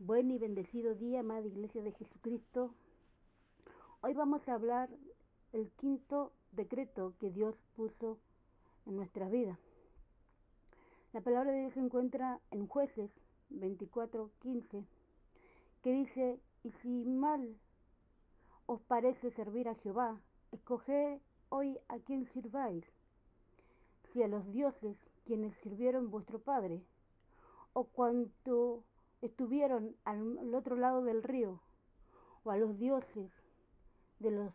Buen y bendecido día, amada Iglesia de Jesucristo. Hoy vamos a hablar el quinto decreto que Dios puso en nuestra vida. La palabra de Dios se encuentra en Jueces 24:15, que dice, y si mal os parece servir a Jehová, escoged hoy a quien sirváis, si a los dioses quienes sirvieron vuestro Padre, o cuanto estuvieron al otro lado del río, o a los dioses de los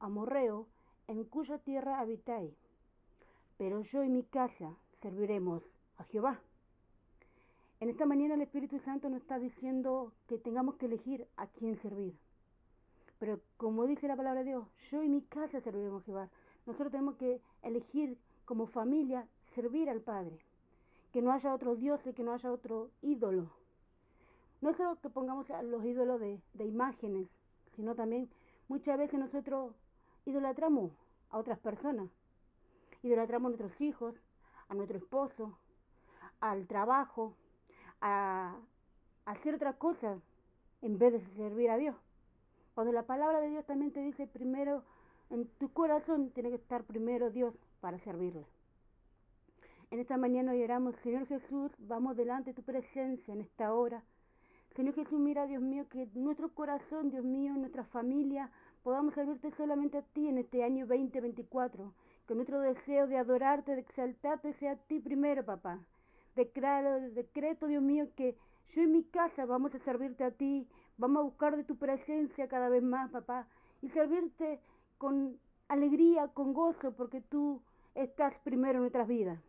amorreos en cuya tierra habitáis. Pero yo y mi casa serviremos a Jehová. En esta mañana el Espíritu Santo nos está diciendo que tengamos que elegir a quién servir. Pero como dice la palabra de Dios, yo y mi casa serviremos a Jehová. Nosotros tenemos que elegir como familia servir al Padre. Que no haya otro Dios y que no haya otro ídolo. No solo que pongamos a los ídolos de, imágenes, sino también muchas veces nosotros idolatramos a otras personas. Idolatramos a nuestros hijos, a nuestro esposo, al trabajo, a, a hacer otra cosa en vez de servir a Dios. Cuando la palabra de Dios también te dice primero, en tu corazón tiene que estar primero Dios para servirle. En esta mañana oramos, Señor Jesús, vamos delante de tu presencia en esta hora Señor Jesús, mira, Dios mío, que nuestro corazón, Dios mío, nuestra familia, podamos servirte solamente a ti en este año 2024. Que nuestro deseo de adorarte, de exaltarte sea a ti primero, papá. Declaro, decreto, Dios mío, que yo y mi casa vamos a servirte a ti, vamos a buscar de tu presencia cada vez más, papá, y servirte con alegría, con gozo, porque tú estás primero en nuestras vidas.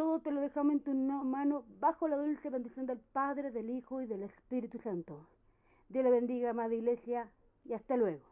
Todo te lo dejamos en tu mano bajo la dulce bendición del Padre, del Hijo y del Espíritu Santo. Dios le bendiga, amada iglesia, y hasta luego.